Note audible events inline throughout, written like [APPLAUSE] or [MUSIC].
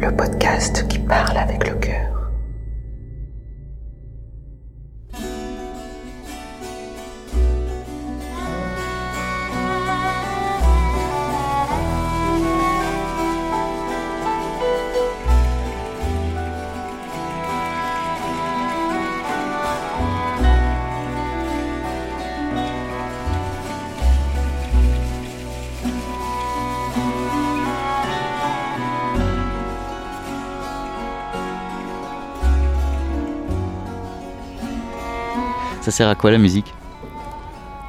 Le podcast qui parle avec le cœur. Ça sert à quoi la musique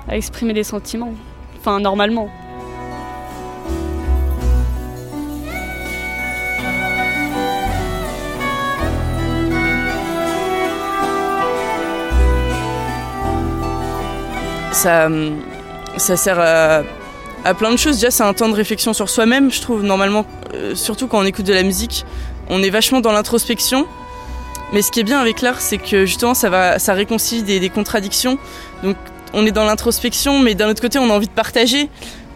à exprimer des sentiments. Enfin, normalement. Ça, ça sert à, à plein de choses. Déjà, c'est un temps de réflexion sur soi-même, je trouve. Normalement, euh, surtout quand on écoute de la musique, on est vachement dans l'introspection. Mais ce qui est bien avec l'art, c'est que justement, ça, va, ça réconcilie des, contradictions. Donc, on est dans l'introspection, mais d'un autre côté, on a envie de partager.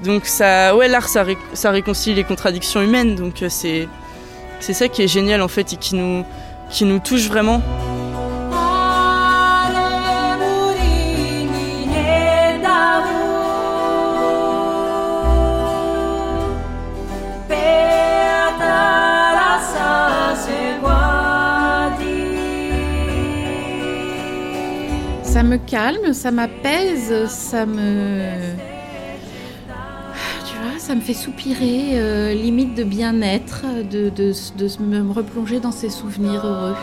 Donc, ça, ouais, l'art, ça, ça réconcilie les contradictions humaines. Donc, euh, c'est, c'est ça qui est génial en fait et qui nous, qui nous touche vraiment. Ça me calme, ça m'apaise, ça me. Tu vois, ça me fait soupirer, euh, limite de bien-être, de, de, de me replonger dans ces souvenirs heureux.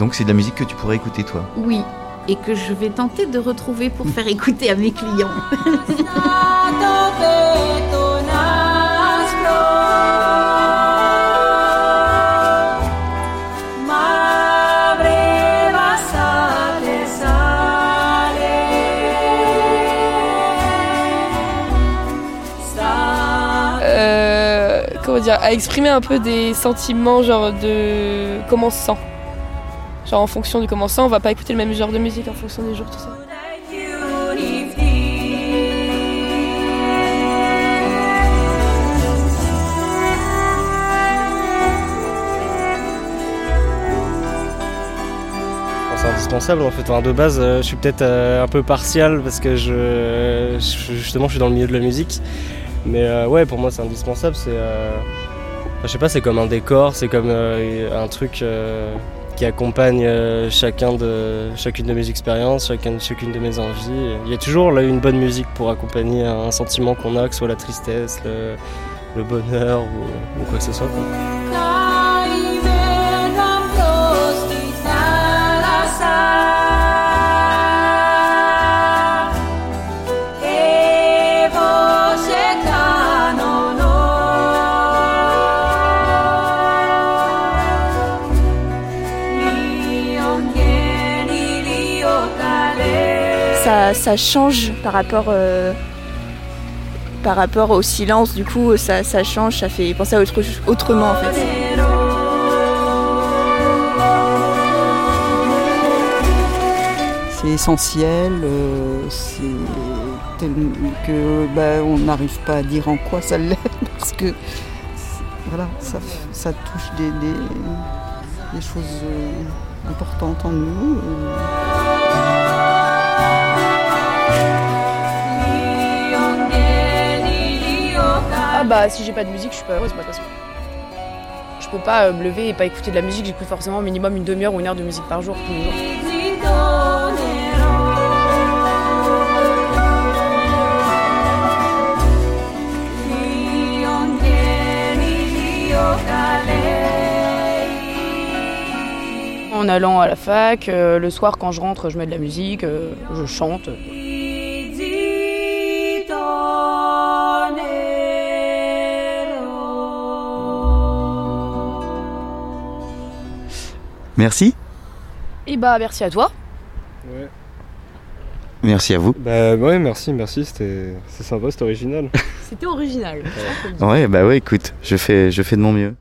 Donc c'est de la musique que tu pourrais écouter toi? Oui, et que je vais tenter de retrouver pour faire écouter à mes clients. [LAUGHS] à exprimer un peu des sentiments, genre de comment. Genre en fonction de comment on se on va pas écouter le même genre de musique en fonction des jours, tout ça. Indispensable en fait. Enfin, de base, euh, je suis peut-être euh, un peu partial parce que je- justement, je suis dans le milieu de la musique. Mais euh, ouais, pour moi, c'est indispensable. C'est, euh, je sais pas, c'est comme un décor, c'est comme euh, un truc qui accompagne chacun de, chacune de mes expériences, chacun, chacune de mes envies. Il y a toujours là une bonne musique pour accompagner un sentiment qu'on a, que ce soit la tristesse, le, bonheur ou, quoi que ce soit. Ça, change par rapport, euh, par rapport au silence. Du coup, ça, change, ça fait penser à autre, autrement en fait. C'est essentiel, euh, c'est tel- que bah, on n'arrive pas à dire en quoi ça l'est [LAUGHS] parce que voilà, ça, ça touche des, des, choses euh, importantes en nous. Bah si j'ai pas de musique, je suis pas heureuse. Je peux pas euh, me lever et pas écouter de la musique, j'écoute forcément au minimum une demi-heure ou une heure de musique par jour, tous les jours. En allant à la fac, euh, le soir quand je rentre, je mets de la musique, euh, je chante. Merci. Et bah merci à toi. Ouais. Merci à vous. Bah ouais, merci, merci, c'était c'est sympa, c'était original. [LAUGHS] C'était original. Ouais, bah ouais, écoute, je fais, je fais de mon mieux.